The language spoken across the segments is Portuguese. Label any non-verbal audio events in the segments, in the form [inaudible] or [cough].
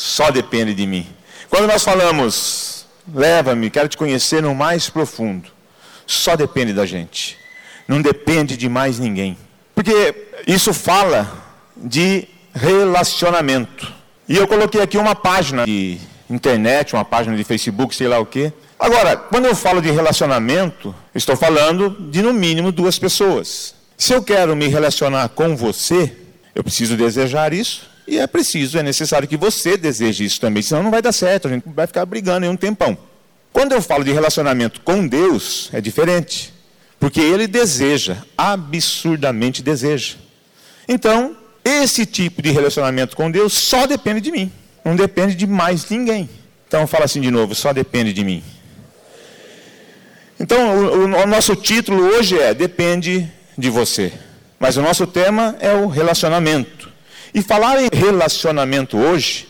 Só depende de mim. Quando nós falamos, leva-me, quero te conhecer no mais profundo, só depende da gente. Não depende de mais ninguém. Porque isso fala de relacionamento. E eu coloquei aqui uma página de internet, uma página de Facebook, sei lá o quê. Agora, quando eu falo de relacionamento, estou falando de no mínimo duas pessoas. Se eu quero me relacionar com você, eu preciso desejar isso e é preciso, é necessário que você deseje isso também, senão não vai dar certo, a gente vai ficar brigando em um tempão. Quando eu falo de relacionamento com Deus, é diferente, porque Ele deseja, absurdamente deseja. Então, esse tipo de relacionamento com Deus só depende de mim, não depende de mais ninguém. Então, fala assim de novo: só depende de mim. Então, o, o, nosso título hoje é Depende de você. Mas o nosso tema é o relacionamento. E falar em relacionamento hoje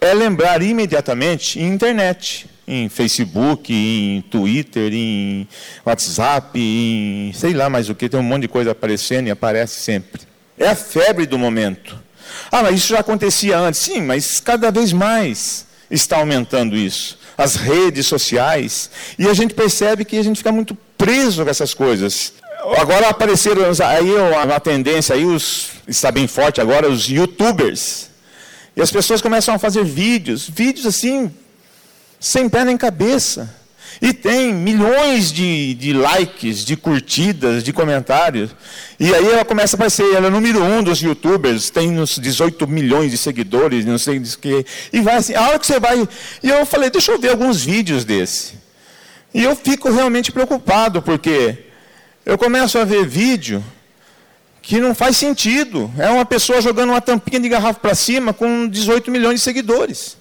é lembrar imediatamente em internet, em Facebook, em Twitter, em WhatsApp, em sei lá mais o que, tem um monte de coisa aparecendo e aparece sempre. É a febre do momento. Ah, mas isso já acontecia antes. Sim, mas cada vez mais está aumentando isso. As redes sociais. E a gente percebe que a gente fica muito preso com essas coisas. Agora apareceram aí uma tendência aí, os, está bem forte agora, os youtubers. E as pessoas começam a fazer vídeos, vídeos assim, sem pé nem cabeça. E tem milhões de, de, likes, de curtidas, de comentários. E aí ela começa a aparecer, ela é número um dos youtubers, tem uns 18 milhões de seguidores, não sei o que. E vai assim, a hora que você vai. E eu falei, deixa eu ver alguns vídeos desse. E eu fico realmente preocupado, porque eu começo a ver vídeo que não faz sentido. É uma pessoa jogando uma tampinha de garrafa para cima com 18 milhões de seguidores.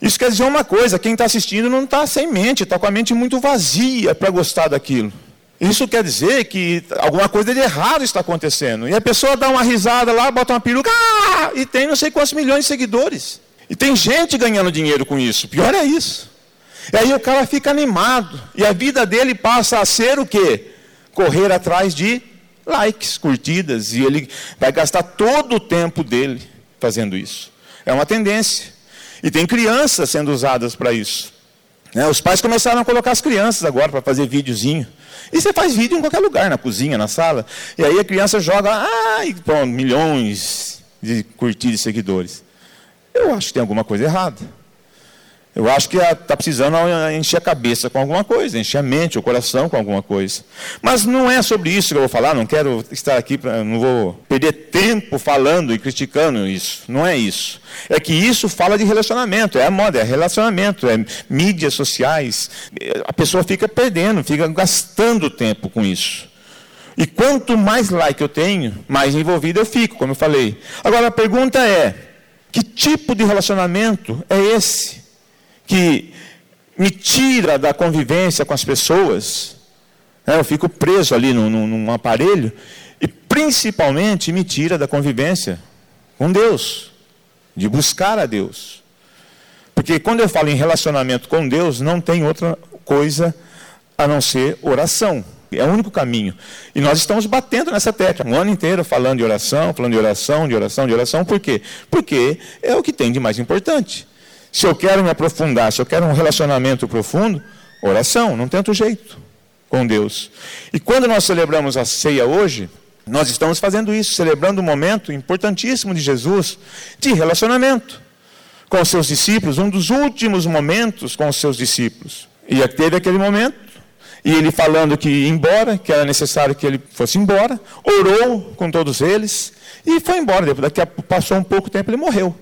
Isso quer dizer uma coisa: quem está assistindo não está sem mente, está com a mente muito vazia para gostar daquilo. Isso quer dizer que alguma coisa de errado está acontecendo. E a pessoa dá uma risada lá, bota uma peruca, ah! e tem não sei quantos milhões de seguidores. E tem gente ganhando dinheiro com isso. Pior é isso. E aí o cara fica animado. E a vida dele passa a ser o quê? Correr atrás de likes, curtidas. E ele vai gastar todo o tempo dele fazendo isso. É uma tendência. E tem crianças sendo usadas para isso. Né? Os pais começaram a colocar as crianças agora para fazer videozinho. E você faz vídeo em qualquer lugar, na cozinha, na sala. E aí a criança joga, ah, e milhões de curtidas e seguidores. Eu acho que tem alguma coisa errada. Eu acho que está precisando encher a cabeça com alguma coisa, encher a mente, o coração com alguma coisa. Mas não é sobre isso que eu vou falar, não quero estar aqui, não vou perder tempo falando e criticando isso. Não é isso. É que isso fala de relacionamento, é a moda, é relacionamento, é mídias sociais. A pessoa fica perdendo, fica gastando tempo com isso. E quanto mais like eu tenho, mais envolvido eu fico, como eu falei. Agora a pergunta é: que tipo de relacionamento é esse? Que me tira da convivência com as pessoas, né? eu fico preso ali num, num aparelho, e principalmente me tira da convivência com Deus, de buscar a Deus. Porque quando eu falo em relacionamento com Deus, não tem outra coisa a não ser oração. É o único caminho. E nós estamos batendo nessa tecla, um ano inteiro falando de oração, falando de oração, de oração, de oração. Por quê? Porque é o que tem de mais importante. Se eu quero me aprofundar, se eu quero um relacionamento profundo, oração, não tem outro jeito com Deus. E quando nós celebramos a ceia hoje, nós estamos fazendo isso, celebrando um momento importantíssimo de Jesus de relacionamento com os seus discípulos, um dos últimos momentos com os seus discípulos. E teve aquele momento, e ele falando que ia embora, que era necessário que ele fosse embora, orou com todos eles e foi embora. Daqui a, passou um pouco tempo, ele morreu,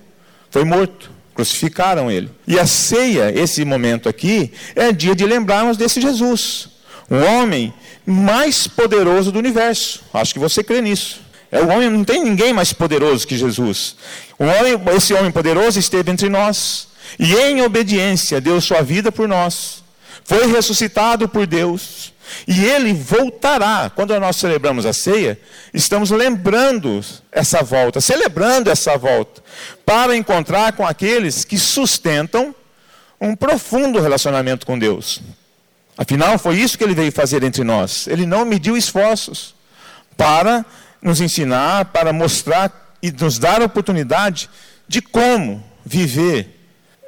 foi morto. Crucificaram ele. E a ceia, esse momento aqui, é dia de lembrarmos desse Jesus, o homem mais poderoso do universo. Acho que você crê nisso. É o homem, não tem ninguém mais poderoso que Jesus. Homem, esse homem poderoso esteve entre nós e em obediência deu sua vida por nós. Foi ressuscitado por Deus e ele voltará. Quando nós celebramos a ceia, estamos lembrando essa volta, celebrando essa volta, para encontrar com aqueles que sustentam um profundo relacionamento com Deus. Afinal, foi isso que ele veio fazer entre nós. Ele não mediu esforços para nos ensinar, para mostrar e nos dar a oportunidade de como viver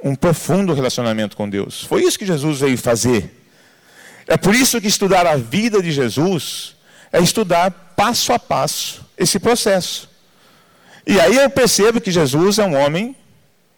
um profundo relacionamento com Deus. Foi isso que Jesus veio fazer. É por isso que estudar a vida de Jesus é estudar passo a passo esse processo. E aí eu percebo que Jesus é um homem,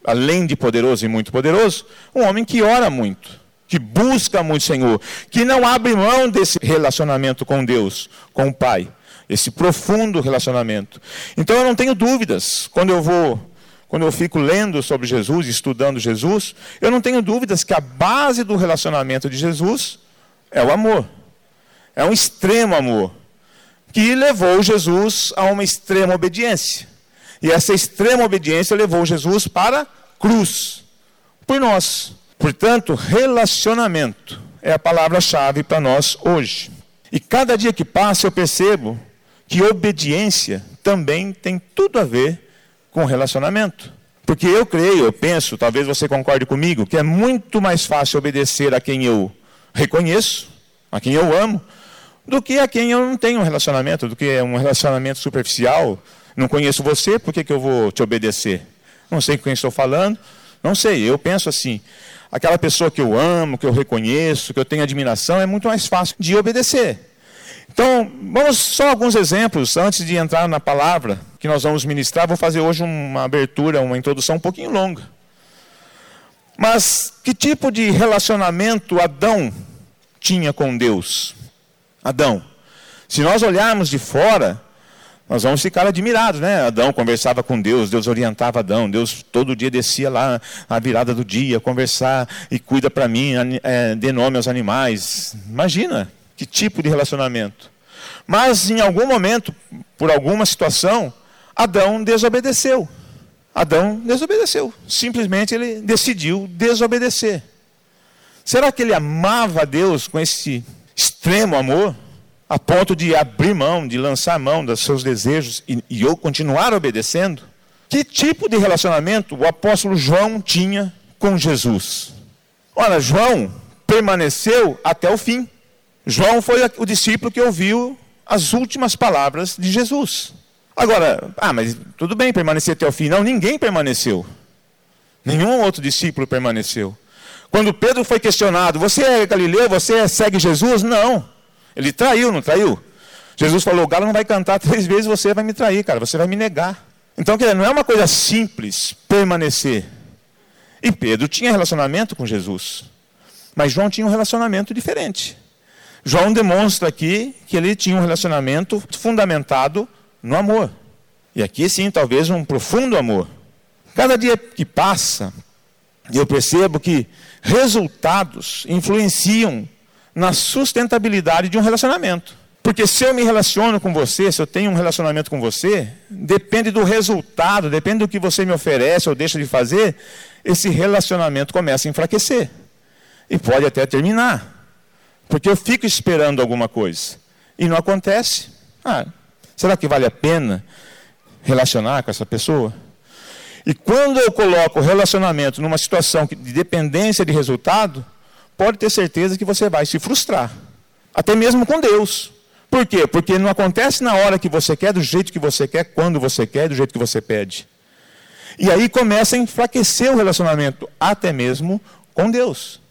além de poderoso e muito poderoso, um homem que ora muito, que busca muito o Senhor, que não abre mão desse relacionamento com Deus, com o Pai, esse profundo relacionamento. Então eu não tenho dúvidas quando eu vou quando eu fico lendo sobre Jesus, estudando Jesus, eu não tenho dúvidas que a base do relacionamento de Jesus é o amor. É um extremo amor que levou Jesus a uma extrema obediência. E essa extrema obediência levou Jesus para a cruz por nós. Portanto, relacionamento é a palavra-chave para nós hoje. E cada dia que passa eu percebo que obediência também tem tudo a ver com relacionamento. Porque eu creio, eu penso, talvez você concorde comigo, que é muito mais fácil obedecer a quem eu reconheço, a quem eu amo, do que a quem eu não tenho um relacionamento, do que é um relacionamento superficial. Não conheço você, por que, que eu vou te obedecer? Não sei com quem estou falando, não sei, eu penso assim. Aquela pessoa que eu amo, que eu reconheço, que eu tenho admiração, é muito mais fácil de obedecer. Então, vamos só alguns exemplos antes de entrar na palavra que nós vamos ministrar. Vou fazer hoje uma abertura, uma introdução um pouquinho longa. Mas que tipo de relacionamento Adão tinha com Deus? Adão. Se nós olharmos de fora, nós vamos ficar admirados, né? Adão conversava com Deus, Deus orientava Adão, Deus todo dia descia lá à virada do dia, conversar e cuida para mim, é, dê nome aos animais. Imagina, que tipo de relacionamento. Mas em algum momento, por alguma situação, Adão desobedeceu. Adão desobedeceu. Simplesmente ele decidiu desobedecer. Será que ele amava a Deus com esse extremo amor, a ponto de abrir mão, de lançar mão dos seus desejos e, e eu continuar obedecendo? Que tipo de relacionamento o apóstolo João tinha com Jesus? Ora, João permaneceu até o fim. João foi o discípulo que ouviu as últimas palavras de Jesus. Agora, ah, mas tudo bem permanecer até o fim. Não, ninguém permaneceu. Nenhum outro discípulo permaneceu. Quando Pedro foi questionado, você é Galileu, você segue Jesus? Não. Ele traiu, não traiu? Jesus falou: o galo não vai cantar três vezes, você vai me trair, cara, você vai me negar. Então, não é uma coisa simples permanecer. E Pedro tinha relacionamento com Jesus. Mas João tinha um relacionamento diferente. João demonstra aqui que ele tinha um relacionamento fundamentado no amor. E aqui sim, talvez um profundo amor. Cada dia que passa, eu percebo que resultados influenciam na sustentabilidade de um relacionamento. Porque se eu me relaciono com você, se eu tenho um relacionamento com você, depende do resultado, depende do que você me oferece ou deixa de fazer, esse relacionamento começa a enfraquecer. E pode até terminar. Porque eu fico esperando alguma coisa e não acontece. Ah, será que vale a pena relacionar com essa pessoa? E quando eu coloco o relacionamento numa situação de dependência de resultado, pode ter certeza que você vai se frustrar. Até mesmo com Deus. Por quê? Porque não acontece na hora que você quer, do jeito que você quer, quando você quer, do jeito que você pede. E aí começa a enfraquecer o relacionamento, até mesmo com Deus.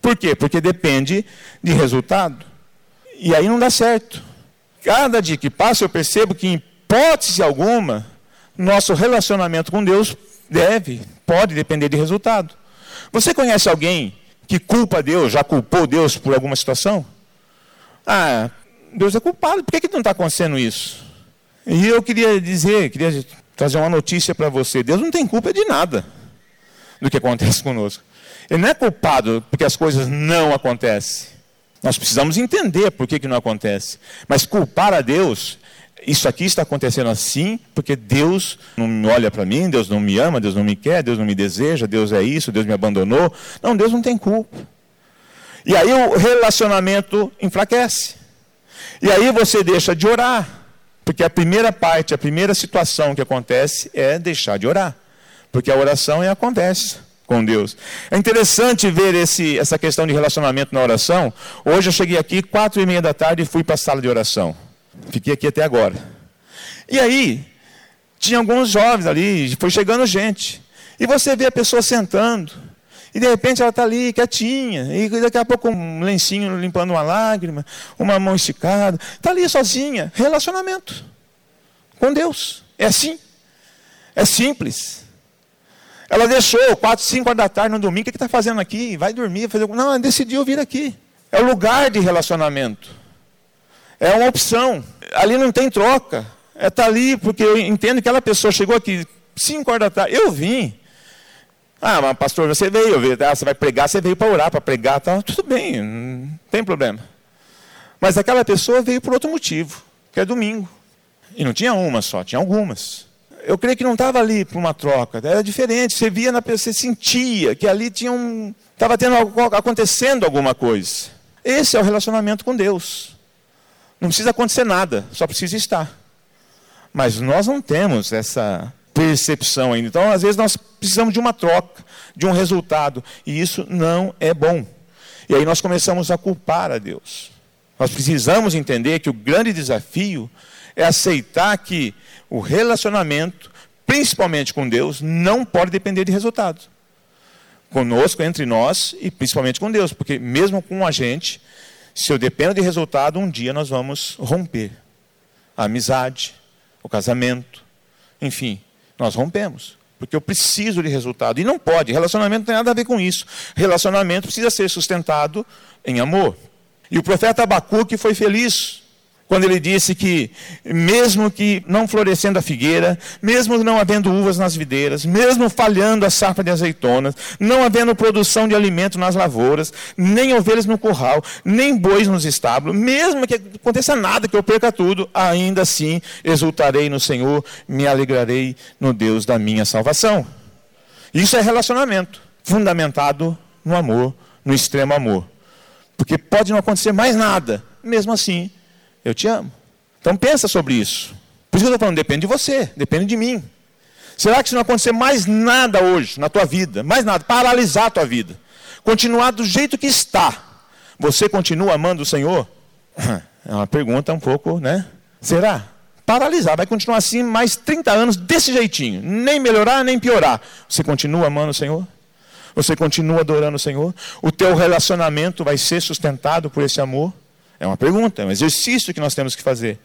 Por quê? Porque depende de resultado. E aí não dá certo. Cada dia que passa eu percebo que, em hipótese alguma, nosso relacionamento com Deus deve, pode depender de resultado. Você conhece alguém que culpa Deus, já culpou Deus por alguma situação? Ah, Deus é culpado, por que, que não está acontecendo isso? E eu queria dizer, queria trazer uma notícia para você: Deus não tem culpa de nada do que acontece conosco. Ele não é culpado porque as coisas não acontecem. Nós precisamos entender por que, que não acontece. Mas culpar a Deus, isso aqui está acontecendo assim, porque Deus não olha para mim, Deus não me ama, Deus não me quer, Deus não me deseja, Deus é isso, Deus me abandonou. Não, Deus não tem culpa. E aí o relacionamento enfraquece. E aí você deixa de orar. Porque a primeira parte, a primeira situação que acontece é deixar de orar. Porque a oração é a conversa com Deus. É interessante ver esse, essa questão de relacionamento na oração. Hoje eu cheguei aqui quatro e meia da tarde e fui para a sala de oração. Fiquei aqui até agora. E aí tinha alguns jovens ali, foi chegando gente. E você vê a pessoa sentando, e de repente ela está ali, quietinha, e daqui a pouco um lencinho limpando uma lágrima, uma mão esticada, está ali sozinha. Relacionamento com Deus. É assim. É simples. Ela deixou quatro, cinco horas da tarde no domingo, o que está fazendo aqui? Vai dormir, fazer. Não, ela decidiu vir aqui. É o lugar de relacionamento. É uma opção. Ali não tem troca. É estar tá ali, porque eu entendo que aquela pessoa chegou aqui cinco horas da tarde. Eu vim. Ah, mas pastor, você veio, ah, você vai pregar, você veio para orar, para pregar, tá? tudo bem, não tem problema. Mas aquela pessoa veio por outro motivo, que é domingo. E não tinha uma só, tinha algumas. Eu creio que não estava ali para uma troca, era diferente. Você via na pessoa, você sentia que ali tinha um. Estava tendo acontecendo alguma coisa. Esse é o relacionamento com Deus. Não precisa acontecer nada, só precisa estar. Mas nós não temos essa percepção ainda. Então, às vezes, nós precisamos de uma troca, de um resultado, e isso não é bom. E aí nós começamos a culpar a Deus. Nós precisamos entender que o grande desafio é aceitar que o relacionamento, principalmente com Deus, não pode depender de resultados. Conosco, entre nós e principalmente com Deus, porque mesmo com a gente, se eu dependo de resultado, um dia nós vamos romper a amizade, o casamento, enfim, nós rompemos. Porque eu preciso de resultado. E não pode. Relacionamento não tem nada a ver com isso. Relacionamento precisa ser sustentado em amor. E o profeta Abacuque foi feliz quando ele disse que, mesmo que não florescendo a figueira, mesmo não havendo uvas nas videiras, mesmo falhando a safra de azeitonas, não havendo produção de alimento nas lavouras, nem ovelhas no curral, nem bois nos estábulos, mesmo que aconteça nada, que eu perca tudo, ainda assim exultarei no Senhor, me alegrarei no Deus da minha salvação. Isso é relacionamento, fundamentado no amor, no extremo amor. Porque pode não acontecer mais nada, mesmo assim eu te amo. Então pensa sobre isso. Por isso que eu estou falando, depende de você, depende de mim. Será que se não acontecer mais nada hoje na tua vida, mais nada, paralisar a tua vida, continuar do jeito que está, você continua amando o Senhor? [clears throat] É uma pergunta um pouco, né? Será? Paralisar, vai continuar assim mais 30 anos desse jeitinho, nem melhorar, nem piorar. Você continua amando o Senhor? Você continua adorando o Senhor? O teu relacionamento vai ser sustentado por esse amor? É uma pergunta, é um exercício que nós temos que fazer.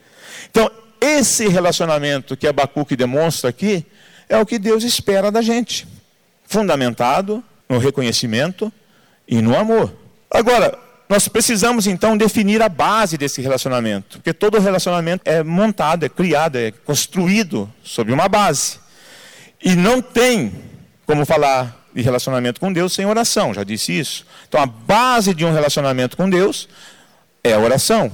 Então, esse relacionamento que Abacuque demonstra aqui é o que Deus espera da gente, fundamentado no reconhecimento e no amor. Agora, nós precisamos então definir a base desse relacionamento, porque todo relacionamento é montado, é criado, é construído sobre uma base. E não tem como falar de relacionamento com Deus sem oração, já disse isso. Então, a base de um relacionamento com Deus é a oração.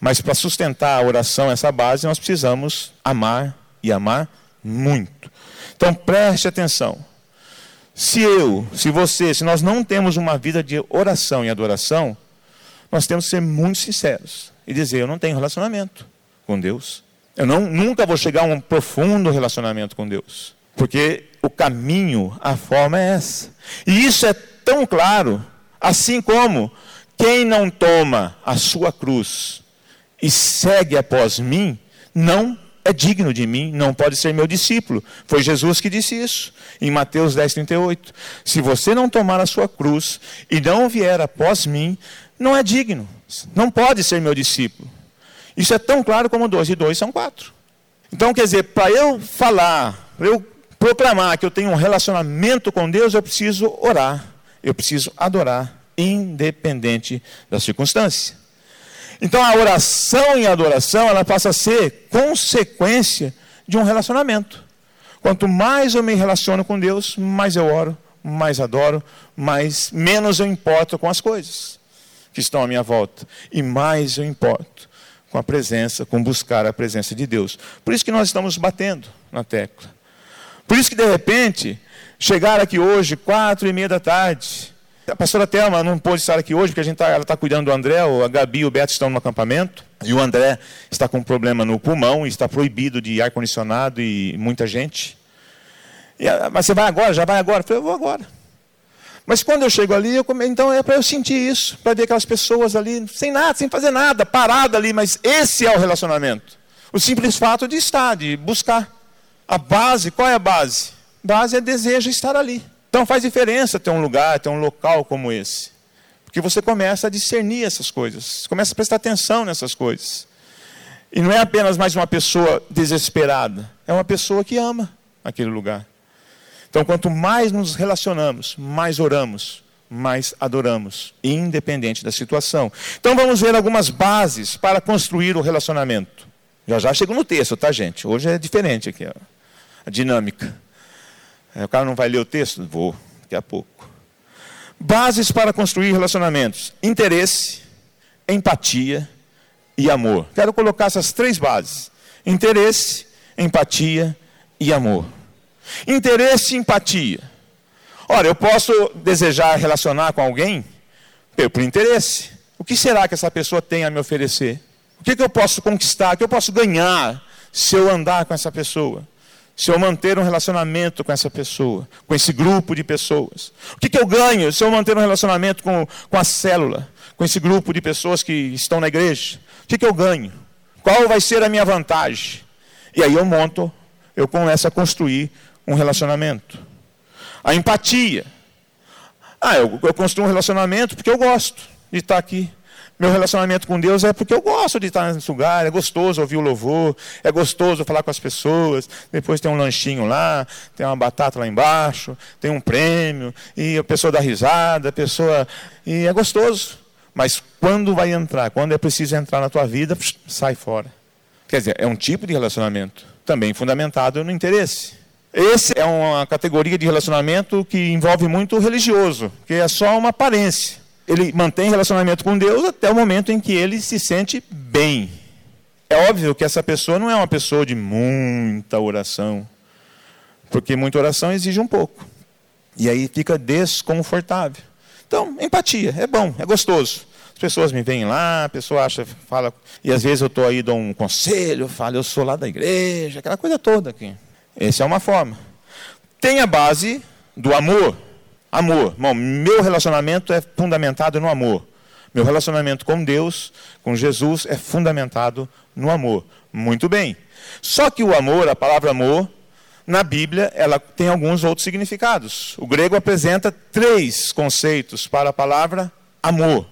Mas para sustentar a oração, essa base, nós precisamos amar e amar muito. Então preste atenção. Se eu, se você, se nós não temos uma vida de oração e adoração, nós temos que ser muito sinceros e dizer: eu não tenho relacionamento com Deus. Eu não, nunca vou chegar a um profundo relacionamento com Deus. Porque o caminho, a forma é essa. E isso é tão claro, assim como quem não toma a sua cruz e segue após mim, não é digno de mim, não pode ser meu discípulo. Foi Jesus que disse isso, em Mateus 10, 38. Se você não tomar a sua cruz e não vier após mim, não é digno, não pode ser meu discípulo. Isso é tão claro como dois e dois são quatro. Então, quer dizer, para eu falar, para eu proclamar que eu tenho um relacionamento com Deus, eu preciso orar, eu preciso adorar independente da circunstância. Então a oração e a adoração, ela passa a ser consequência de um relacionamento. Quanto mais eu me relaciono com Deus, mais eu oro, mais adoro, mais menos eu importo com as coisas que estão à minha volta e mais eu importo com a presença, com buscar a presença de Deus. Por isso que nós estamos batendo na tecla. Por isso que de repente chegar aqui hoje quatro e meia da tarde a pastora Thelma não pôde estar aqui hoje, porque a gente tá, ela está cuidando do André, a Gabi e o Beto estão no acampamento, e o André está com um problema no pulmão, está proibido de ar-condicionado e muita gente. E, mas você vai agora? Já vai agora? Eu falei, eu vou agora. Mas quando eu chego ali, eu come... então é para eu sentir isso, para ver aquelas pessoas ali, sem nada, sem fazer nada, parada ali, mas esse é o relacionamento. O simples fato de estar, de buscar. A base, qual é a base? base é desejo estar ali. Então faz diferença ter um lugar, ter um local como esse. Porque você começa a discernir essas coisas, começa a prestar atenção nessas coisas. E não é apenas mais uma pessoa desesperada, é uma pessoa que ama aquele lugar. Então, quanto mais nos relacionamos, mais oramos, mais adoramos, independente da situação. Então, vamos ver algumas bases para construir o relacionamento. Já já chego no texto, tá, gente? Hoje é diferente aqui, ó, a dinâmica. É, o cara não vai ler o texto? Vou, daqui a pouco. Bases para construir relacionamentos: interesse, empatia e amor. Quero colocar essas três bases: interesse, empatia e amor. Interesse e empatia. Ora, eu posso desejar relacionar com alguém por interesse. O que será que essa pessoa tem a me oferecer? O que, que eu posso conquistar? O que eu posso ganhar se eu andar com essa pessoa? Se eu manter um relacionamento com essa pessoa, com esse grupo de pessoas? O que, que eu ganho se eu manter um relacionamento com, com a célula, com esse grupo de pessoas que estão na igreja? O que, que eu ganho? Qual vai ser a minha vantagem? E aí eu monto, eu começo a construir um relacionamento. A empatia. Ah, eu, eu construo um relacionamento porque eu gosto de estar aqui. Meu relacionamento com Deus é porque eu gosto de estar nesse lugar, é gostoso ouvir o louvor, é gostoso falar com as pessoas. Depois tem um lanchinho lá, tem uma batata lá embaixo, tem um prêmio, e a pessoa dá risada, a pessoa. E é gostoso. Mas quando vai entrar, quando é preciso entrar na tua vida, sai fora. Quer dizer, é um tipo de relacionamento também fundamentado no interesse. Esse é uma categoria de relacionamento que envolve muito o religioso, que é só uma aparência. Ele mantém relacionamento com Deus até o momento em que ele se sente bem. É óbvio que essa pessoa não é uma pessoa de muita oração, porque muita oração exige um pouco. E aí fica desconfortável. Então, empatia, é bom, é gostoso. As pessoas me vêm lá, a pessoa acha, fala, e às vezes eu estou aí, dou um conselho, falo, eu sou lá da igreja, aquela coisa toda aqui. Essa é uma forma. Tem a base do amor. Amor. Meu relacionamento é fundamentado no amor. Meu relacionamento com Deus, com Jesus, é fundamentado no amor. Muito bem. Só que o amor, a palavra amor, na Bíblia, ela tem alguns outros significados. O grego apresenta três conceitos para a palavra amor.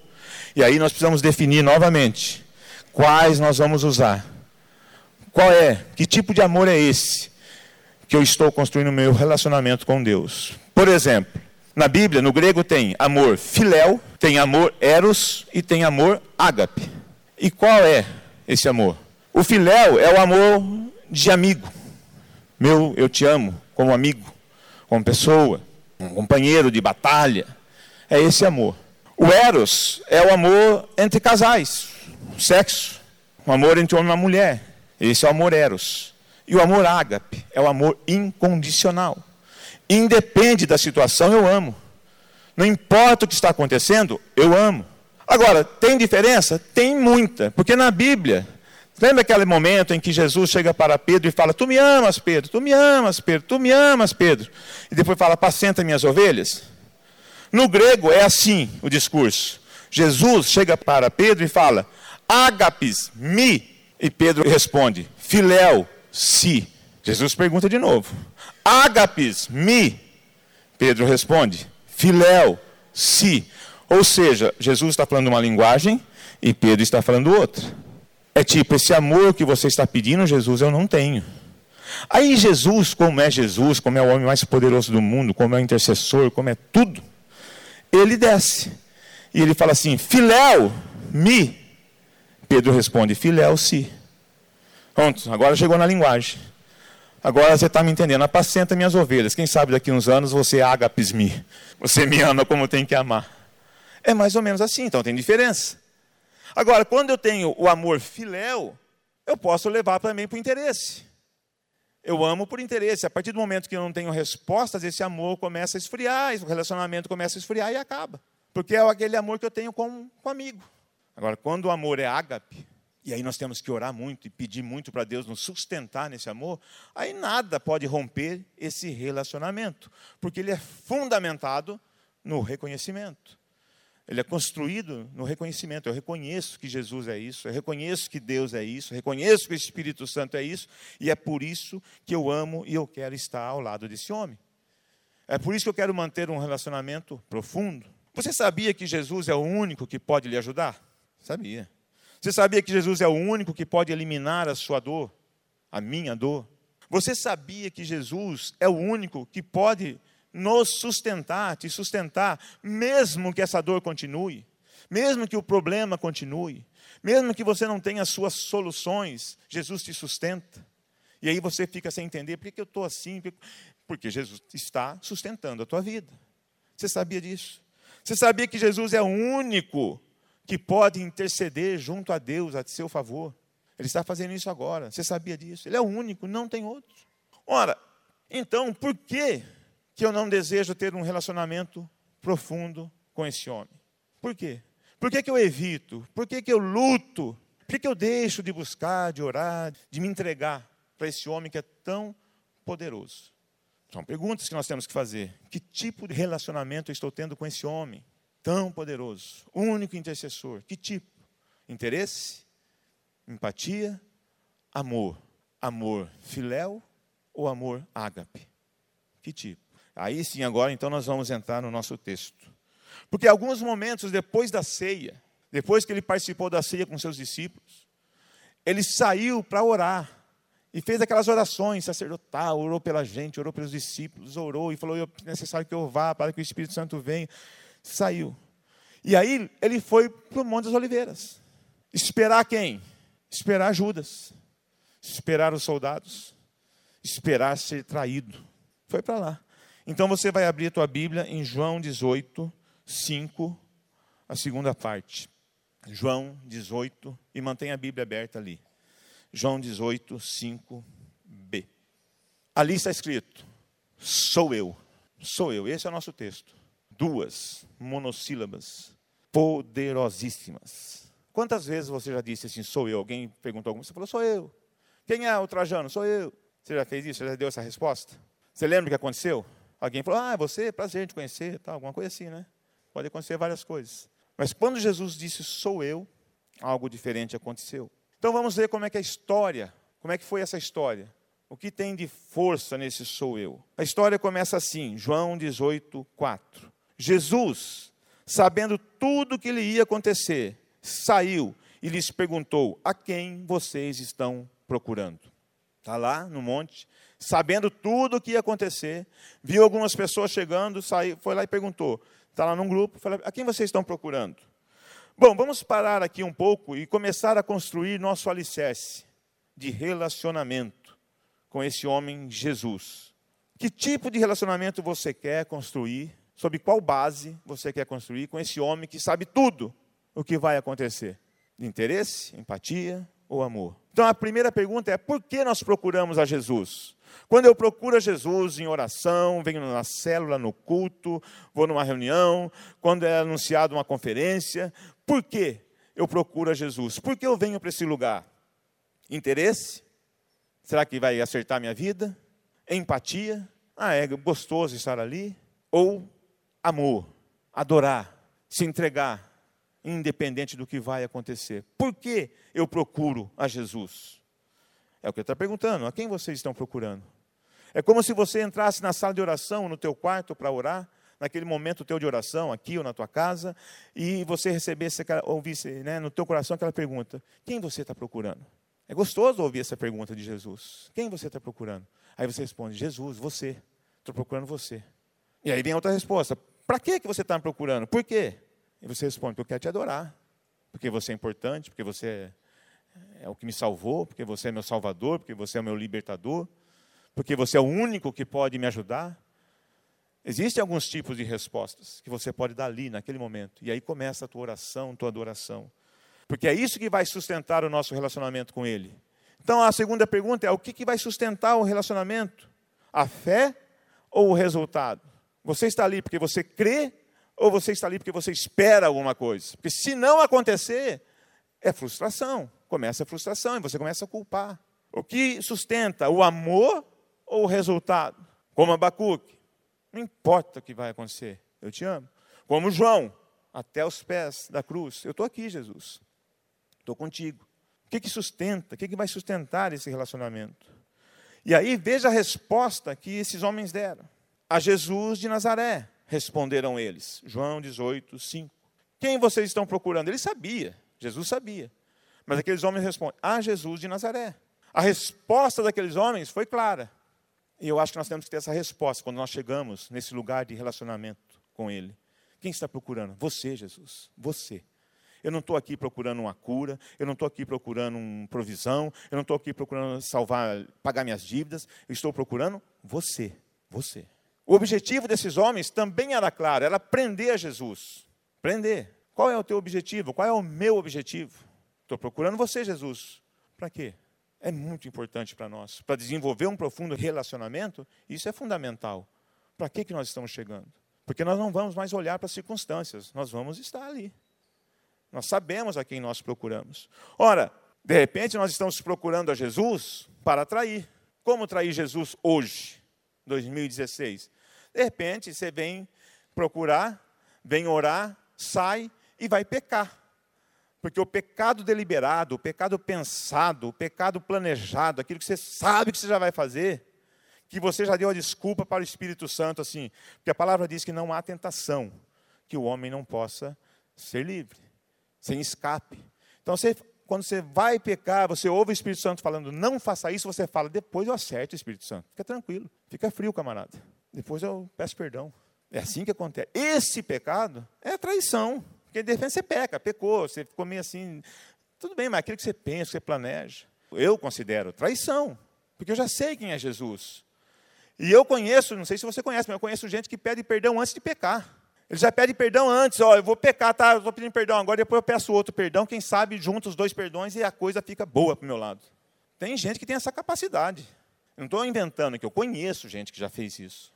E aí nós precisamos definir novamente quais nós vamos usar. Qual é? Que tipo de amor é esse? que eu estou construindo o meu relacionamento com Deus. Por exemplo, na Bíblia, no grego tem amor filéu, tem amor eros e tem amor ágape. E qual é esse amor? O filéu é o amor de amigo. Meu, eu te amo como amigo, como pessoa, um companheiro de batalha. É esse amor. O eros é o amor entre casais, sexo, o amor entre homem e mulher. Esse é o amor eros. E o amor ágape é o amor incondicional. Independe da situação, eu amo. Não importa o que está acontecendo, eu amo. Agora, tem diferença? Tem muita. Porque na Bíblia, lembra aquele momento em que Jesus chega para Pedro e fala: Tu me amas, Pedro, tu me amas, Pedro, tu me amas, Pedro. E depois fala: Apacenta minhas ovelhas. No grego é assim o discurso. Jesus chega para Pedro e fala: Agapes, mi. E Pedro responde: Filéu, si. Jesus pergunta de novo: Agapes, mi. Pedro responde: Filéu, si. Ou seja, Jesus está falando uma linguagem e Pedro está falando outra. É tipo, esse amor que você está pedindo, Jesus, eu não tenho. Aí Jesus, como é Jesus, como é o homem mais poderoso do mundo, como é o intercessor, como é tudo, ele desce. E ele fala assim: Filéu, mi. Pedro responde: Filéu, si. Pronto, agora chegou na linguagem. Agora você está me entendendo. Apacenta minhas ovelhas. Quem sabe daqui uns anos você agapes me. Você me ama como tem que amar. É mais ou menos assim, então tem diferença. Agora, quando eu tenho o amor filéu, eu posso levar também para o interesse. Eu amo por interesse. A partir do momento que eu não tenho respostas, esse amor começa a esfriar, o relacionamento começa a esfriar e acaba. Porque é aquele amor que eu tenho com, um amigo. Agora, quando o amor é ágape, e aí nós temos que orar muito e pedir muito para Deus nos sustentar nesse amor, aí nada pode romper esse relacionamento, porque ele é fundamentado no reconhecimento. Ele é construído no reconhecimento. Eu reconheço que Jesus é isso, eu reconheço que Deus é isso, eu reconheço que o Espírito Santo é isso, e é por isso que eu amo e eu quero estar ao lado desse homem. É por isso que eu quero manter um relacionamento profundo. Você sabia que Jesus é o único que pode lhe ajudar? Sabia. Você sabia que Jesus é o único que pode eliminar a sua dor, a minha dor? Você sabia que Jesus é o único que pode nos sustentar, te sustentar, mesmo que essa dor continue, mesmo que o problema continue, mesmo que você não tenha as suas soluções, Jesus te sustenta. E aí você fica sem entender, por que eu estou assim? Porque Jesus está sustentando a tua vida. Você sabia disso? Você sabia que Jesus é o único que pode interceder junto a Deus a seu favor? Ele está fazendo isso agora. Você sabia disso? Ele é o único, não tem outro. Ora, então, por que, que eu não desejo ter um relacionamento profundo com esse homem? Por quê? Por que, que eu evito? Por que, que eu luto? Por que, que eu deixo de buscar, de orar, de me entregar para esse homem que é tão poderoso? São perguntas que nós temos que fazer. Que tipo de relacionamento eu estou tendo com esse homem tão poderoso, único intercessor? Que tipo? Interesse? Empatia? Amor? Amor filéu ou amor ágape? Que tipo? Aí sim, agora então nós vamos entrar no nosso texto. Porque alguns momentos depois da ceia, depois que ele participou da ceia com seus discípulos, ele saiu para orar e fez aquelas orações sacerdotal, orou pela gente, orou pelos discípulos, orou e falou: é necessário que eu vá para que o Espírito Santo venha. Saiu. E aí ele foi para o Monte das Oliveiras. Esperar quem? Esperar Judas. Esperar os soldados. Esperar ser traído. Foi para lá. Então você vai abrir a tua Bíblia em João 18, 5, a segunda parte. João 18, e mantenha a Bíblia aberta ali. João 18, 5b. Ali está escrito: Sou eu. Sou eu. Esse é o nosso texto. Duas monossílabas poderosíssimas. Quantas vezes você já disse assim, sou eu? Alguém perguntou alguma Você falou, sou eu. Quem é o Trajano? Sou eu. Você já fez isso? Você já deu essa resposta? Você lembra o que aconteceu? Alguém falou, ah, é você, prazer de conhecer, tal, alguma coisa assim, né? Pode acontecer várias coisas. Mas quando Jesus disse sou eu, algo diferente aconteceu. Então vamos ver como é que a história, como é que foi essa história. O que tem de força nesse sou eu? A história começa assim, João 18, 4. Jesus, sabendo tudo o que lhe ia acontecer, saiu e lhes perguntou: A quem vocês estão procurando? Está lá no monte, sabendo tudo o que ia acontecer, viu algumas pessoas chegando, saiu, foi lá e perguntou: está lá num grupo, fala, a quem vocês estão procurando? Bom, vamos parar aqui um pouco e começar a construir nosso alicerce de relacionamento com esse homem Jesus. Que tipo de relacionamento você quer construir? Sob qual base você quer construir com esse homem que sabe tudo o que vai acontecer? Interesse, empatia ou amor? Então a primeira pergunta é: por que nós procuramos a Jesus? Quando eu procuro a Jesus em oração, venho na célula, no culto, vou numa reunião, quando é anunciado uma conferência, por que eu procuro a Jesus? Por que eu venho para esse lugar? Interesse? Será que vai acertar minha vida? Empatia? Ah, é gostoso estar ali? Ou amor? Adorar? Se entregar? Independente do que vai acontecer. Por que eu procuro a Jesus? É o que ele está perguntando. A quem vocês estão procurando? É como se você entrasse na sala de oração, no teu quarto para orar, naquele momento teu de oração, aqui ou na tua casa, e você recebesse, ouvisse né, no teu coração aquela pergunta: quem você está procurando? É gostoso ouvir essa pergunta de Jesus. Quem você está procurando? Aí você responde: Jesus, você. Estou procurando você. E aí vem outra resposta: para que você está me procurando? Por quê? E você responde: porque eu quero te adorar. Porque você é importante, porque você é é o que me salvou, porque você é meu salvador, porque você é meu libertador, porque você é o único que pode me ajudar. Existem alguns tipos de respostas que você pode dar ali, naquele momento. E aí começa a tua oração, tua adoração. Porque é isso que vai sustentar o nosso relacionamento com Ele. Então a segunda pergunta é: o que, que vai sustentar o relacionamento? A fé ou o resultado? Você está ali porque você crê ou você está ali porque você espera alguma coisa? Porque se não acontecer, é frustração começa a frustração e você começa a culpar. O que sustenta? O amor ou o resultado? Como Abacuque, não importa o que vai acontecer, eu te amo. Como João, até os pés da cruz, eu estou aqui, Jesus, estou contigo. O que, que sustenta? O que, que vai sustentar esse relacionamento? E aí veja a resposta que esses homens deram. A Jesus de Nazaré, responderam eles. João 18, 5. Quem vocês estão procurando? Ele sabia, Jesus sabia. Mas aqueles homens respondem: A Jesus de Nazaré. A resposta daqueles homens foi clara. E eu acho que nós temos que ter essa resposta quando nós chegamos nesse lugar de relacionamento com Ele. Quem está procurando? Você, Jesus. Você. Eu não estou aqui procurando uma cura, eu não estou aqui procurando uma provisão, eu não estou aqui procurando salvar, pagar minhas dívidas, eu estou procurando você, você. O objetivo desses homens também era claro, era prender a Jesus. Prender. Qual é o teu objetivo? Qual é o meu objetivo? Estou procurando você, Jesus. Para quê? É muito importante para nós. Para desenvolver um profundo relacionamento, isso é fundamental. Para que, que nós estamos chegando? Porque nós não vamos mais olhar para as circunstâncias, nós vamos estar ali. Nós sabemos a quem nós procuramos. Ora, de repente nós estamos procurando a Jesus para atrair. Como trair Jesus hoje, 2016? De repente você vem procurar, vem orar, sai e vai pecar. Porque o pecado deliberado, o pecado pensado, o pecado planejado, aquilo que você sabe que você já vai fazer, que você já deu a desculpa para o Espírito Santo, assim, porque a palavra diz que não há tentação que o homem não possa ser livre sem escape. Então, você, quando você vai pecar, você ouve o Espírito Santo falando, não faça isso, você fala, depois eu acerto o Espírito Santo. Fica tranquilo, fica frio, camarada. Depois eu peço perdão. É assim que acontece. Esse pecado é traição. Porque de repente você peca, pecou, você ficou meio assim. Tudo bem, mas aquilo que você pensa, que você planeja. Eu considero traição. Porque eu já sei quem é Jesus. E eu conheço, não sei se você conhece, mas eu conheço gente que pede perdão antes de pecar. Ele já pede perdão antes, ó, eu vou pecar, tá? Eu estou pedindo perdão agora, depois eu peço outro perdão, quem sabe junto os dois perdões e a coisa fica boa para o meu lado. Tem gente que tem essa capacidade. Eu não estou inventando que eu conheço gente que já fez isso.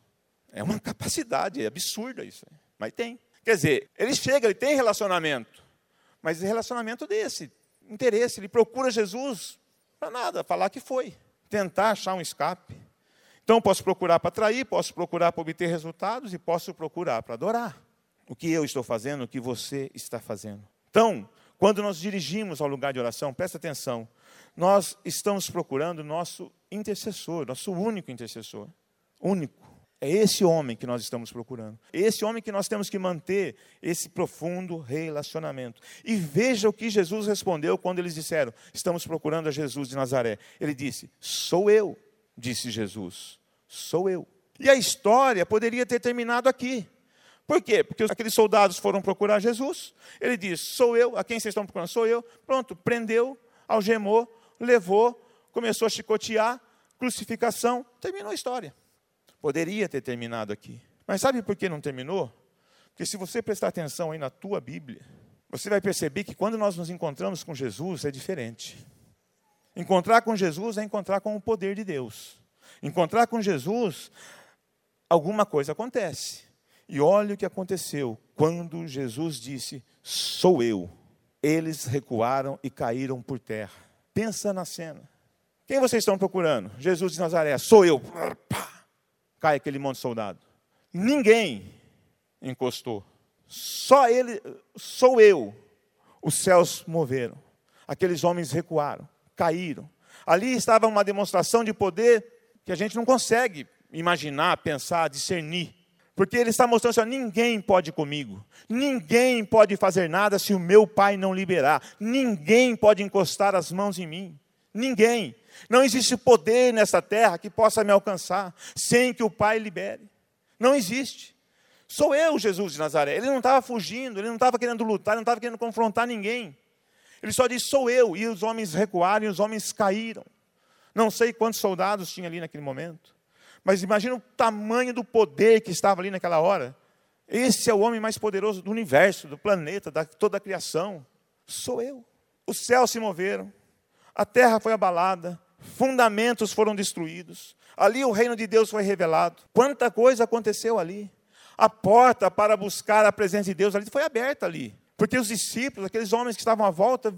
É uma capacidade, é absurda isso. Mas tem. Quer dizer, ele chega, ele tem relacionamento. Mas relacionamento desse, interesse, ele procura Jesus para nada, falar que foi. Tentar achar um escape. Então, posso procurar para atrair, posso procurar para obter resultados e posso procurar para adorar. O que eu estou fazendo, o que você está fazendo. Então, quando nós dirigimos ao lugar de oração, presta atenção, nós estamos procurando nosso intercessor, nosso único intercessor. Único. É esse homem que nós estamos procurando. É esse homem que nós temos que manter esse profundo relacionamento. E veja o que Jesus respondeu quando eles disseram: Estamos procurando a Jesus de Nazaré. Ele disse: Sou eu disse Jesus, sou eu. E a história poderia ter terminado aqui. Por quê? Porque aqueles soldados foram procurar Jesus. Ele disse: Sou eu, a quem vocês estão procurando? Sou eu. Pronto, prendeu, algemou, levou, começou a chicotear, crucificação, terminou a história. Poderia ter terminado aqui. Mas sabe por que não terminou? Porque se você prestar atenção aí na tua Bíblia, você vai perceber que quando nós nos encontramos com Jesus é diferente. Encontrar com Jesus é encontrar com o poder de Deus. Encontrar com Jesus, alguma coisa acontece. E olha o que aconteceu quando Jesus disse: Sou eu. Eles recuaram e caíram por terra. Pensa na cena. Quem vocês estão procurando? Jesus de Nazaré. Sou eu. Cai aquele monte de soldado. Ninguém encostou. Só ele, sou eu. Os céus moveram. Aqueles homens recuaram caíram. Ali estava uma demonstração de poder que a gente não consegue imaginar, pensar, discernir. Porque ele está mostrando assim: ninguém pode comigo, ninguém pode fazer nada se o meu pai não liberar, ninguém pode encostar as mãos em mim, ninguém. Não existe poder nessa terra que possa me alcançar sem que o pai libere. Não existe. Sou eu, Jesus de Nazaré. Ele não estava fugindo, ele não estava querendo lutar, ele não estava querendo confrontar ninguém. Ele só disse: Sou eu. E os homens recuaram e os homens caíram. Não sei quantos soldados tinha ali naquele momento. Mas imagina o tamanho do poder que estava ali naquela hora. Esse é o homem mais poderoso do universo, do planeta, da toda a criação. Sou eu. Os céus se moveram, a terra foi abalada, fundamentos foram destruídos. Ali o reino de Deus foi revelado. Quanta coisa aconteceu ali. A porta para buscar a presença de Deus ali foi aberta ali. Porque os discípulos, aqueles homens que estavam à volta,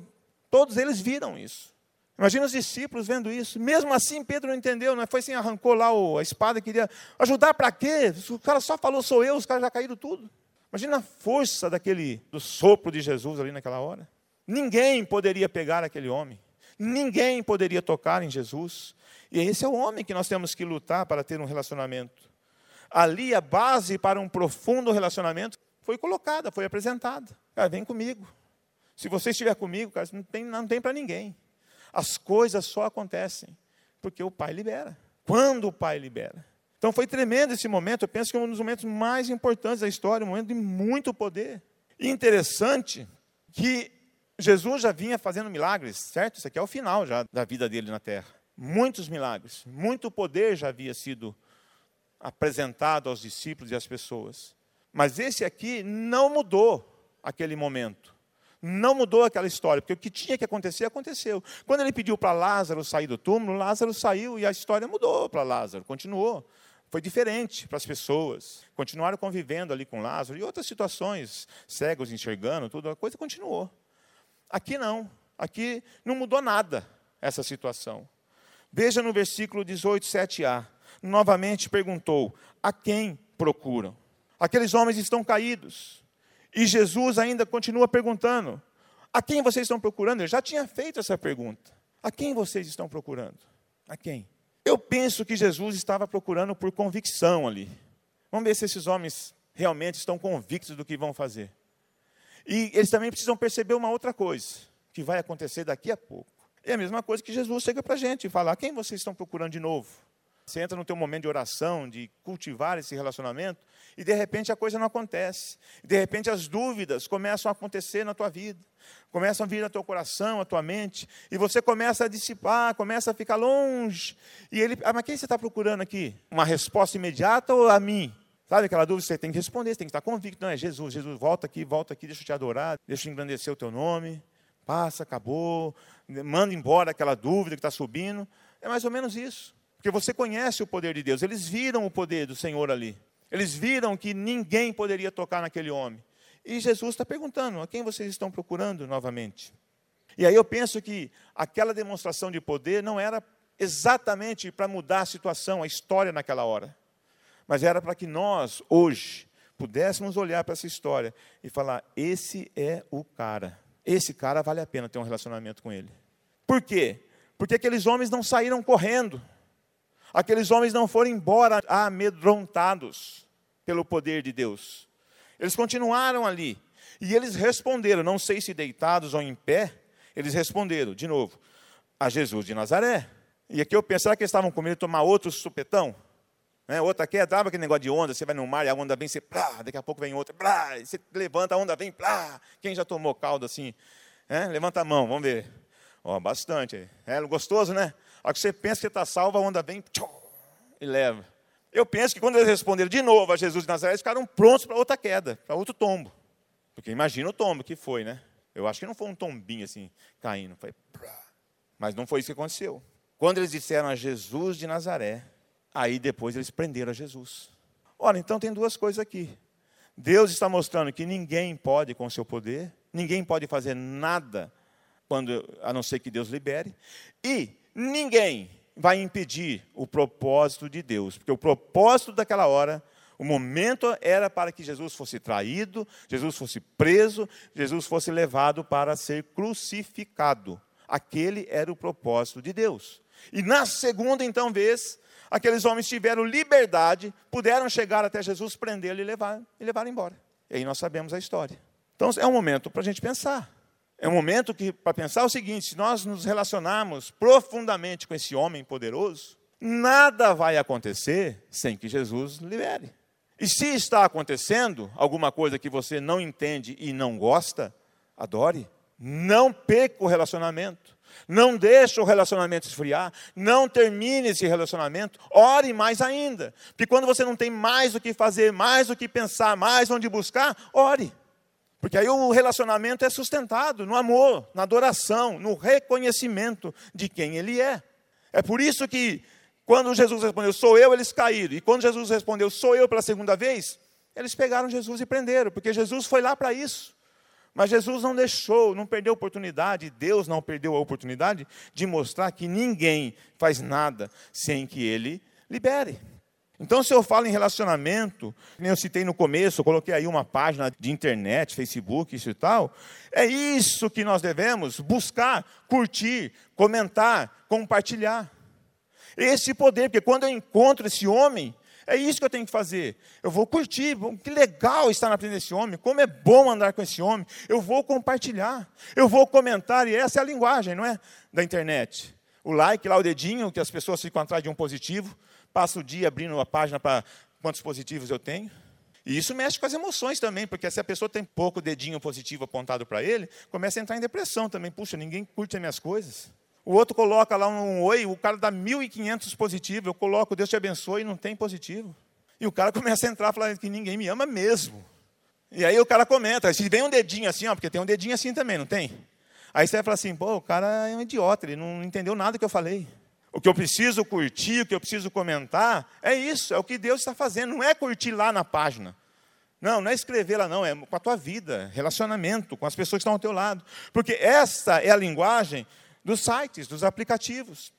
todos eles viram isso. Imagina os discípulos vendo isso. Mesmo assim, Pedro não entendeu, não é? foi assim, arrancou lá a espada, queria ajudar para quê? O cara só falou, sou eu, os caras já caíram tudo. Imagina a força daquele, do sopro de Jesus ali naquela hora. Ninguém poderia pegar aquele homem. Ninguém poderia tocar em Jesus. E esse é o homem que nós temos que lutar para ter um relacionamento. Ali a base para um profundo relacionamento foi colocada, foi apresentada. Cara, vem comigo. Se você estiver comigo, cara, não tem, não tem para ninguém. As coisas só acontecem porque o Pai libera. Quando o Pai libera. Então foi tremendo esse momento, eu penso que é um dos momentos mais importantes da história, um momento de muito poder. E interessante que Jesus já vinha fazendo milagres, certo? Isso aqui é o final já da vida dele na terra. Muitos milagres, muito poder já havia sido apresentado aos discípulos e às pessoas. Mas esse aqui não mudou aquele momento. Não mudou aquela história, porque o que tinha que acontecer, aconteceu. Quando ele pediu para Lázaro sair do túmulo, Lázaro saiu e a história mudou para Lázaro, continuou. Foi diferente para as pessoas. Continuaram convivendo ali com Lázaro e outras situações, cegos enxergando, tudo, a coisa continuou. Aqui não. Aqui não mudou nada essa situação. Veja no versículo 18, 7a. Novamente perguntou: A quem procuram? Aqueles homens estão caídos. E Jesus ainda continua perguntando: A quem vocês estão procurando? Ele já tinha feito essa pergunta. A quem vocês estão procurando? A quem? Eu penso que Jesus estava procurando por convicção ali. Vamos ver se esses homens realmente estão convictos do que vão fazer. E eles também precisam perceber uma outra coisa, que vai acontecer daqui a pouco. É a mesma coisa que Jesus chega para a gente e fala: quem vocês estão procurando de novo? Você entra no teu momento de oração, de cultivar esse relacionamento, e de repente a coisa não acontece. De repente as dúvidas começam a acontecer na tua vida, começam a vir no teu coração, a tua mente, e você começa a dissipar, começa a ficar longe. E ele, ah, mas quem você está procurando aqui? Uma resposta imediata ou a mim? Sabe aquela dúvida? Você tem que responder, você tem que estar convicto. Não, é Jesus, Jesus, volta aqui, volta aqui, deixa eu te adorar, deixa eu engrandecer o teu nome. Passa, acabou, manda embora aquela dúvida que está subindo. É mais ou menos isso. Porque você conhece o poder de Deus. Eles viram o poder do Senhor ali. Eles viram que ninguém poderia tocar naquele homem. E Jesus está perguntando: a quem vocês estão procurando novamente? E aí eu penso que aquela demonstração de poder não era exatamente para mudar a situação, a história naquela hora mas era para que nós, hoje, pudéssemos olhar para essa história e falar: esse é o cara. Esse cara vale a pena ter um relacionamento com ele. Por quê? Porque aqueles homens não saíram correndo. Aqueles homens não foram embora amedrontados pelo poder de Deus. Eles continuaram ali. E eles responderam, não sei se deitados ou em pé, eles responderam, de novo, a Jesus de Nazaré. E aqui eu será que eles estavam com medo de tomar outro supetão? Né? Outra queda, sabe aquele negócio de onda, você vai no mar e a onda vem, você, plá, daqui a pouco vem outra, plá, você levanta, a onda vem, plá. Quem já tomou caldo assim? É? Levanta a mão, vamos ver. Ó, bastante. É gostoso, né? A que você pensa que está salvo, a onda vem tchum, e leva. Eu penso que quando eles responderam de novo a Jesus de Nazaré, eles ficaram prontos para outra queda, para outro tombo. Porque imagina o tombo que foi, né? Eu acho que não foi um tombinho assim, caindo. Foi, mas não foi isso que aconteceu. Quando eles disseram a Jesus de Nazaré, Aí depois eles prenderam a Jesus. Ora, então tem duas coisas aqui. Deus está mostrando que ninguém pode com seu poder, ninguém pode fazer nada quando a não ser que Deus libere, e ninguém vai impedir o propósito de Deus, porque o propósito daquela hora, o momento era para que Jesus fosse traído, Jesus fosse preso, Jesus fosse levado para ser crucificado. Aquele era o propósito de Deus. E na segunda então vez, aqueles homens tiveram liberdade, puderam chegar até Jesus, prendê-lo e levar, e levar embora. E aí nós sabemos a história. Então é um momento para a gente pensar. É um momento para pensar o seguinte: se nós nos relacionarmos profundamente com esse homem poderoso, nada vai acontecer sem que Jesus libere. E se está acontecendo alguma coisa que você não entende e não gosta, adore. Não perca o relacionamento. Não deixe o relacionamento esfriar, não termine esse relacionamento, ore mais ainda. Porque quando você não tem mais o que fazer, mais o que pensar, mais onde buscar, ore. Porque aí o relacionamento é sustentado no amor, na adoração, no reconhecimento de quem ele é. É por isso que quando Jesus respondeu, sou eu, eles caíram. E quando Jesus respondeu, sou eu pela segunda vez, eles pegaram Jesus e prenderam, porque Jesus foi lá para isso. Mas Jesus não deixou, não perdeu a oportunidade, Deus não perdeu a oportunidade de mostrar que ninguém faz nada sem que Ele libere. Então, se eu falo em relacionamento, como eu citei no começo, eu coloquei aí uma página de internet, Facebook, isso e tal, é isso que nós devemos buscar, curtir, comentar, compartilhar. Esse poder, porque quando eu encontro esse homem, É isso que eu tenho que fazer. Eu vou curtir. Que legal estar na presença desse homem. Como é bom andar com esse homem. Eu vou compartilhar. Eu vou comentar. E essa é a linguagem, não é? Da internet. O like lá, o dedinho, que as pessoas ficam atrás de um positivo. Passa o dia abrindo a página para quantos positivos eu tenho. E isso mexe com as emoções também, porque se a pessoa tem pouco dedinho positivo apontado para ele, começa a entrar em depressão também. Puxa, ninguém curte as minhas coisas. O outro coloca lá um oi, o cara dá 1.500 positivo, eu coloco Deus te abençoe e não tem positivo. E o cara [laughs] começa a entrar falando que ninguém me ama mesmo. E aí o cara comenta, se vem um dedinho assim, ó, porque tem um dedinho assim também, não tem? Aí você vai falar assim, pô, o cara é um idiota, ele não entendeu nada que eu falei. O que eu preciso curtir, o que eu preciso comentar, é isso, é o que Deus está fazendo, não é curtir lá na página. Não, não é escrever lá, não, é com a tua vida, relacionamento, com as pessoas que estão ao teu lado. Porque essa é a linguagem dos sites, dos aplicativos.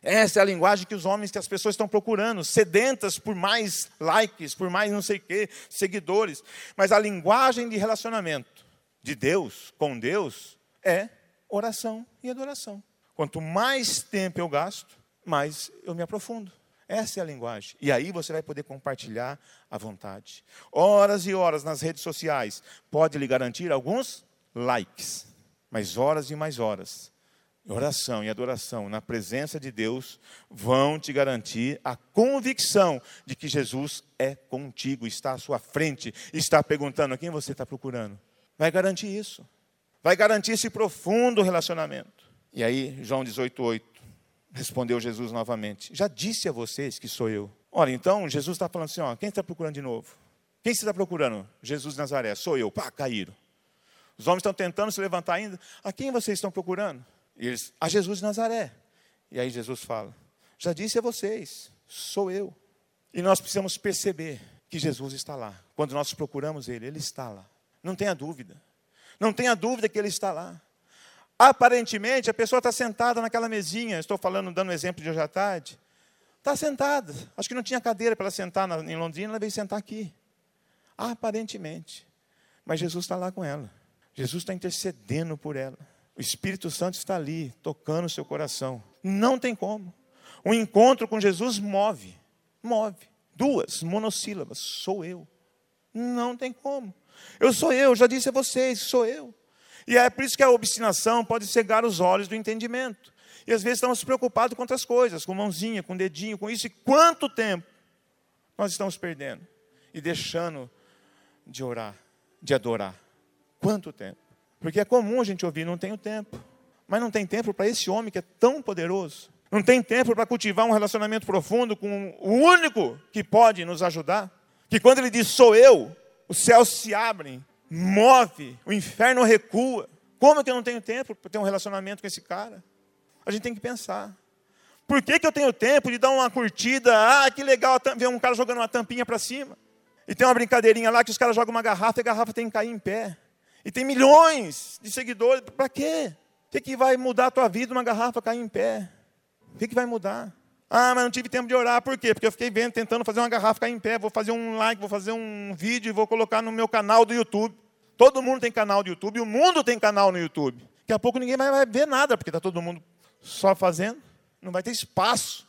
Essa é a linguagem que os homens, que as pessoas estão procurando, sedentas por mais likes, por mais não sei o quê, seguidores. Mas a linguagem de relacionamento de Deus com Deus é oração e adoração. Quanto mais tempo eu gasto, mais eu me aprofundo. Essa é a linguagem. E aí você vai poder compartilhar à vontade. Horas e horas nas redes sociais pode lhe garantir alguns likes, mas horas e mais horas oração e adoração na presença de Deus vão te garantir a convicção de que Jesus é contigo, está à sua frente, está perguntando a quem você está procurando. Vai garantir isso. Vai garantir esse profundo relacionamento. E aí, João 18,8, respondeu Jesus novamente: Já disse a vocês que sou eu. Ora, então, Jesus está falando assim: ó, quem está procurando de novo? Quem está procurando? Jesus de Nazaré, sou eu. Pá, caíram. Os homens estão tentando se levantar ainda. A quem vocês estão procurando? E eles, a Jesus de Nazaré. E aí Jesus fala: Já disse a vocês, sou eu. E nós precisamos perceber que Jesus está lá. Quando nós procuramos Ele, Ele está lá. Não tenha dúvida. Não tenha dúvida que Ele está lá. Aparentemente, a pessoa está sentada naquela mesinha. Estou falando, dando um exemplo de hoje à tarde. Está sentada. Acho que não tinha cadeira para ela sentar na, em Londrina, ela veio sentar aqui. Aparentemente. Mas Jesus está lá com ela. Jesus está intercedendo por ela. O Espírito Santo está ali, tocando o seu coração. Não tem como. O encontro com Jesus move. Move. Duas monossílabas. Sou eu. Não tem como. Eu sou eu, já disse a vocês, sou eu. E é por isso que a obstinação pode cegar os olhos do entendimento. E às vezes estamos preocupados com outras coisas, com mãozinha, com dedinho, com isso. E quanto tempo nós estamos perdendo e deixando de orar, de adorar? Quanto tempo? Porque é comum a gente ouvir, não tenho tempo. Mas não tem tempo para esse homem que é tão poderoso. Não tem tempo para cultivar um relacionamento profundo com o único que pode nos ajudar. Que quando ele diz sou eu, os céus se abrem, move, o inferno recua. Como é que eu não tenho tempo para ter um relacionamento com esse cara? A gente tem que pensar. Por que, que eu tenho tempo de dar uma curtida? Ah, que legal ver um cara jogando uma tampinha para cima. E tem uma brincadeirinha lá que os caras jogam uma garrafa e a garrafa tem que cair em pé. E tem milhões de seguidores. Para quê? O que, que vai mudar a tua vida uma garrafa cair em pé? O que, que vai mudar? Ah, mas não tive tempo de orar. Por quê? Porque eu fiquei vendo, tentando fazer uma garrafa cair em pé. Vou fazer um like, vou fazer um vídeo e vou colocar no meu canal do YouTube. Todo mundo tem canal do YouTube, o mundo tem canal no YouTube. Daqui a pouco ninguém vai ver nada, porque está todo mundo só fazendo. Não vai ter espaço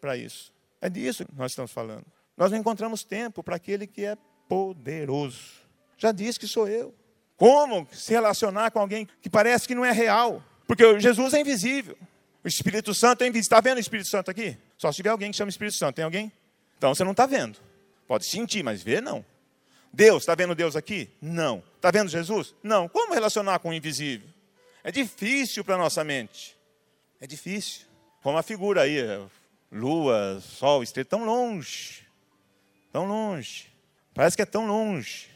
para isso. É disso que nós estamos falando. Nós não encontramos tempo para aquele que é poderoso. Já disse que sou eu. Como se relacionar com alguém que parece que não é real? Porque Jesus é invisível. O Espírito Santo é invisível. Está vendo o Espírito Santo aqui? Só se tiver alguém que chama Espírito Santo. Tem alguém? Então você não está vendo. Pode sentir, mas ver não. Deus, está vendo Deus aqui? Não. Está vendo Jesus? Não. Como relacionar com o invisível? É difícil para a nossa mente. É difícil. Como a figura aí, lua, sol, estrela, tão longe. Tão longe. Parece que é tão longe.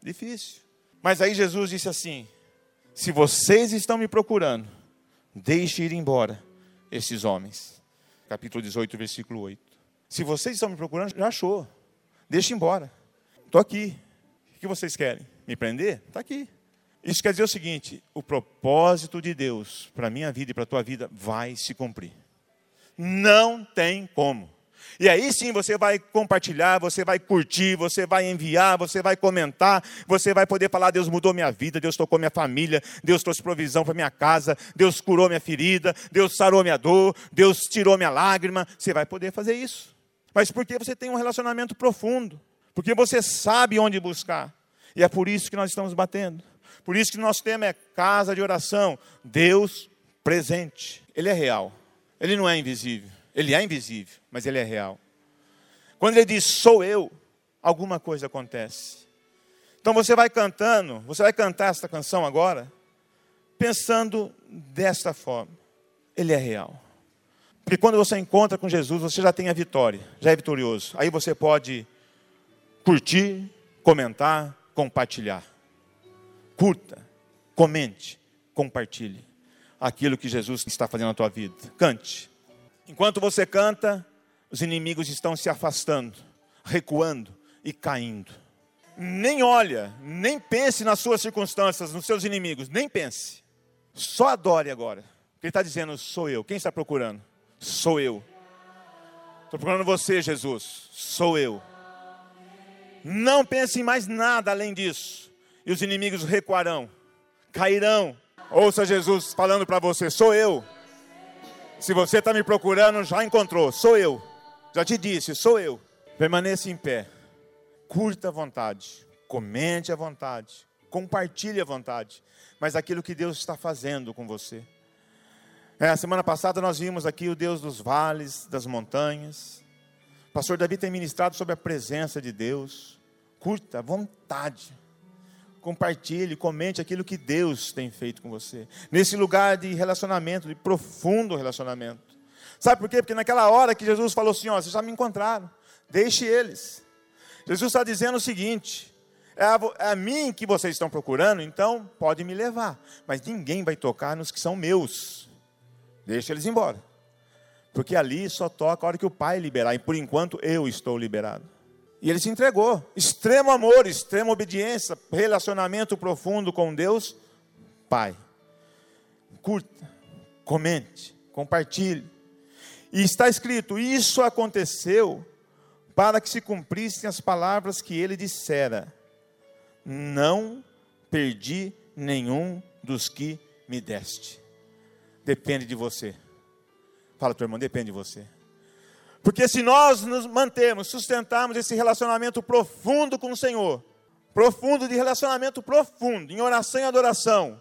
Difícil. Mas aí Jesus disse assim: Se vocês estão me procurando, deixe ir embora esses homens. Capítulo 18, versículo 8. Se vocês estão me procurando, já achou. Deixe embora. Estou aqui. O que vocês querem? Me prender? Está aqui. Isso quer dizer o seguinte: o propósito de Deus para a minha vida e para a tua vida vai se cumprir. Não tem como. E aí sim você vai compartilhar, você vai curtir, você vai enviar, você vai comentar, você vai poder falar: Deus mudou minha vida, Deus tocou minha família, Deus trouxe provisão para minha casa, Deus curou minha ferida, Deus sarou minha dor, Deus tirou minha lágrima. Você vai poder fazer isso. mas porque você tem um relacionamento profundo, porque você sabe onde buscar. E é por isso que nós estamos batendo. Por isso que nosso tema é casa de oração. Deus presente. Ele é real. Ele não é invisível. Ele é invisível, mas ele é real. Quando ele diz sou eu, alguma coisa acontece. Então você vai cantando, você vai cantar esta canção agora, pensando desta forma: Ele é real. Porque quando você encontra com Jesus, você já tem a vitória, já é vitorioso. Aí você pode curtir, comentar, compartilhar. Curta, comente, compartilhe aquilo que Jesus está fazendo na tua vida. Cante. Enquanto você canta, os inimigos estão se afastando, recuando e caindo. Nem olha, nem pense nas suas circunstâncias, nos seus inimigos, nem pense. Só adore agora. Ele está dizendo, sou eu. Quem está procurando? Sou eu. Estou procurando você, Jesus. Sou eu. Não pense em mais nada além disso. E os inimigos recuarão, cairão. Ouça Jesus falando para você: sou eu. Se você está me procurando, já encontrou. Sou eu. Já te disse, sou eu. Permaneça em pé. Curta à vontade. Comente à vontade. Compartilhe à vontade. Mas aquilo que Deus está fazendo com você. É, a semana passada nós vimos aqui o Deus dos vales, das montanhas. O pastor Davi tem ministrado sobre a presença de Deus. Curta à vontade compartilhe, comente aquilo que Deus tem feito com você. Nesse lugar de relacionamento, de profundo relacionamento. Sabe por quê? Porque naquela hora que Jesus falou assim: Ó, vocês já me encontraram, deixe eles. Jesus está dizendo o seguinte: é a, é a, mim que vocês estão procurando, então pode me levar, mas ninguém vai tocar nos que são meus. Deixe eles embora, porque ali só toca a hora que o Pai liberar, e por enquanto eu estou liberado. E ele se entregou. Extremo amor, extrema obediência, relacionamento profundo com Deus, Pai. Curta, comente, compartilhe. E está escrito: Isso aconteceu para que se cumprissem as palavras que ele dissera: Não perdi nenhum dos que me deste. Depende de você. Fala, teu irmão, depende de você. Porque se nós nos mantemos, sustentarmos esse relacionamento profundo com o Senhor, profundo de relacionamento profundo, em oração e adoração,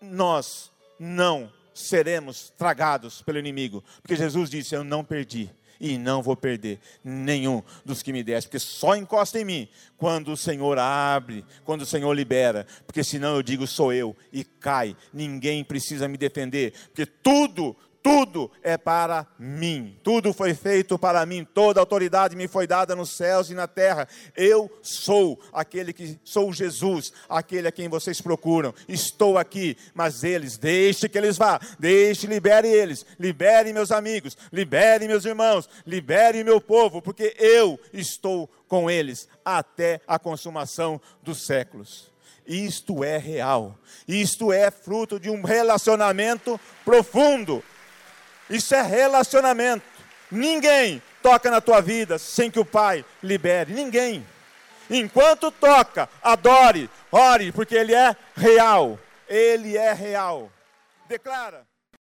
nós não seremos tragados pelo inimigo, porque Jesus disse: Eu não perdi e não vou perder nenhum dos que me deste, porque só encosta em mim quando o Senhor abre, quando o Senhor libera, porque senão eu digo sou eu e cai, ninguém precisa me defender, porque tudo, tudo é para mim, tudo foi feito para mim, toda autoridade me foi dada nos céus e na terra. Eu sou aquele que sou Jesus, aquele a quem vocês procuram. Estou aqui, mas eles, deixe que eles vá, deixe, libere eles, libere meus amigos, libere meus irmãos, libere meu povo, porque eu estou com eles até a consumação dos séculos. Isto é real, isto é fruto de um relacionamento profundo isso é relacionamento. Ninguém toca na tua vida sem que o Pai libere. Ninguém. Enquanto toca, adore, ore, porque Ele é real. Ele é real. Declara.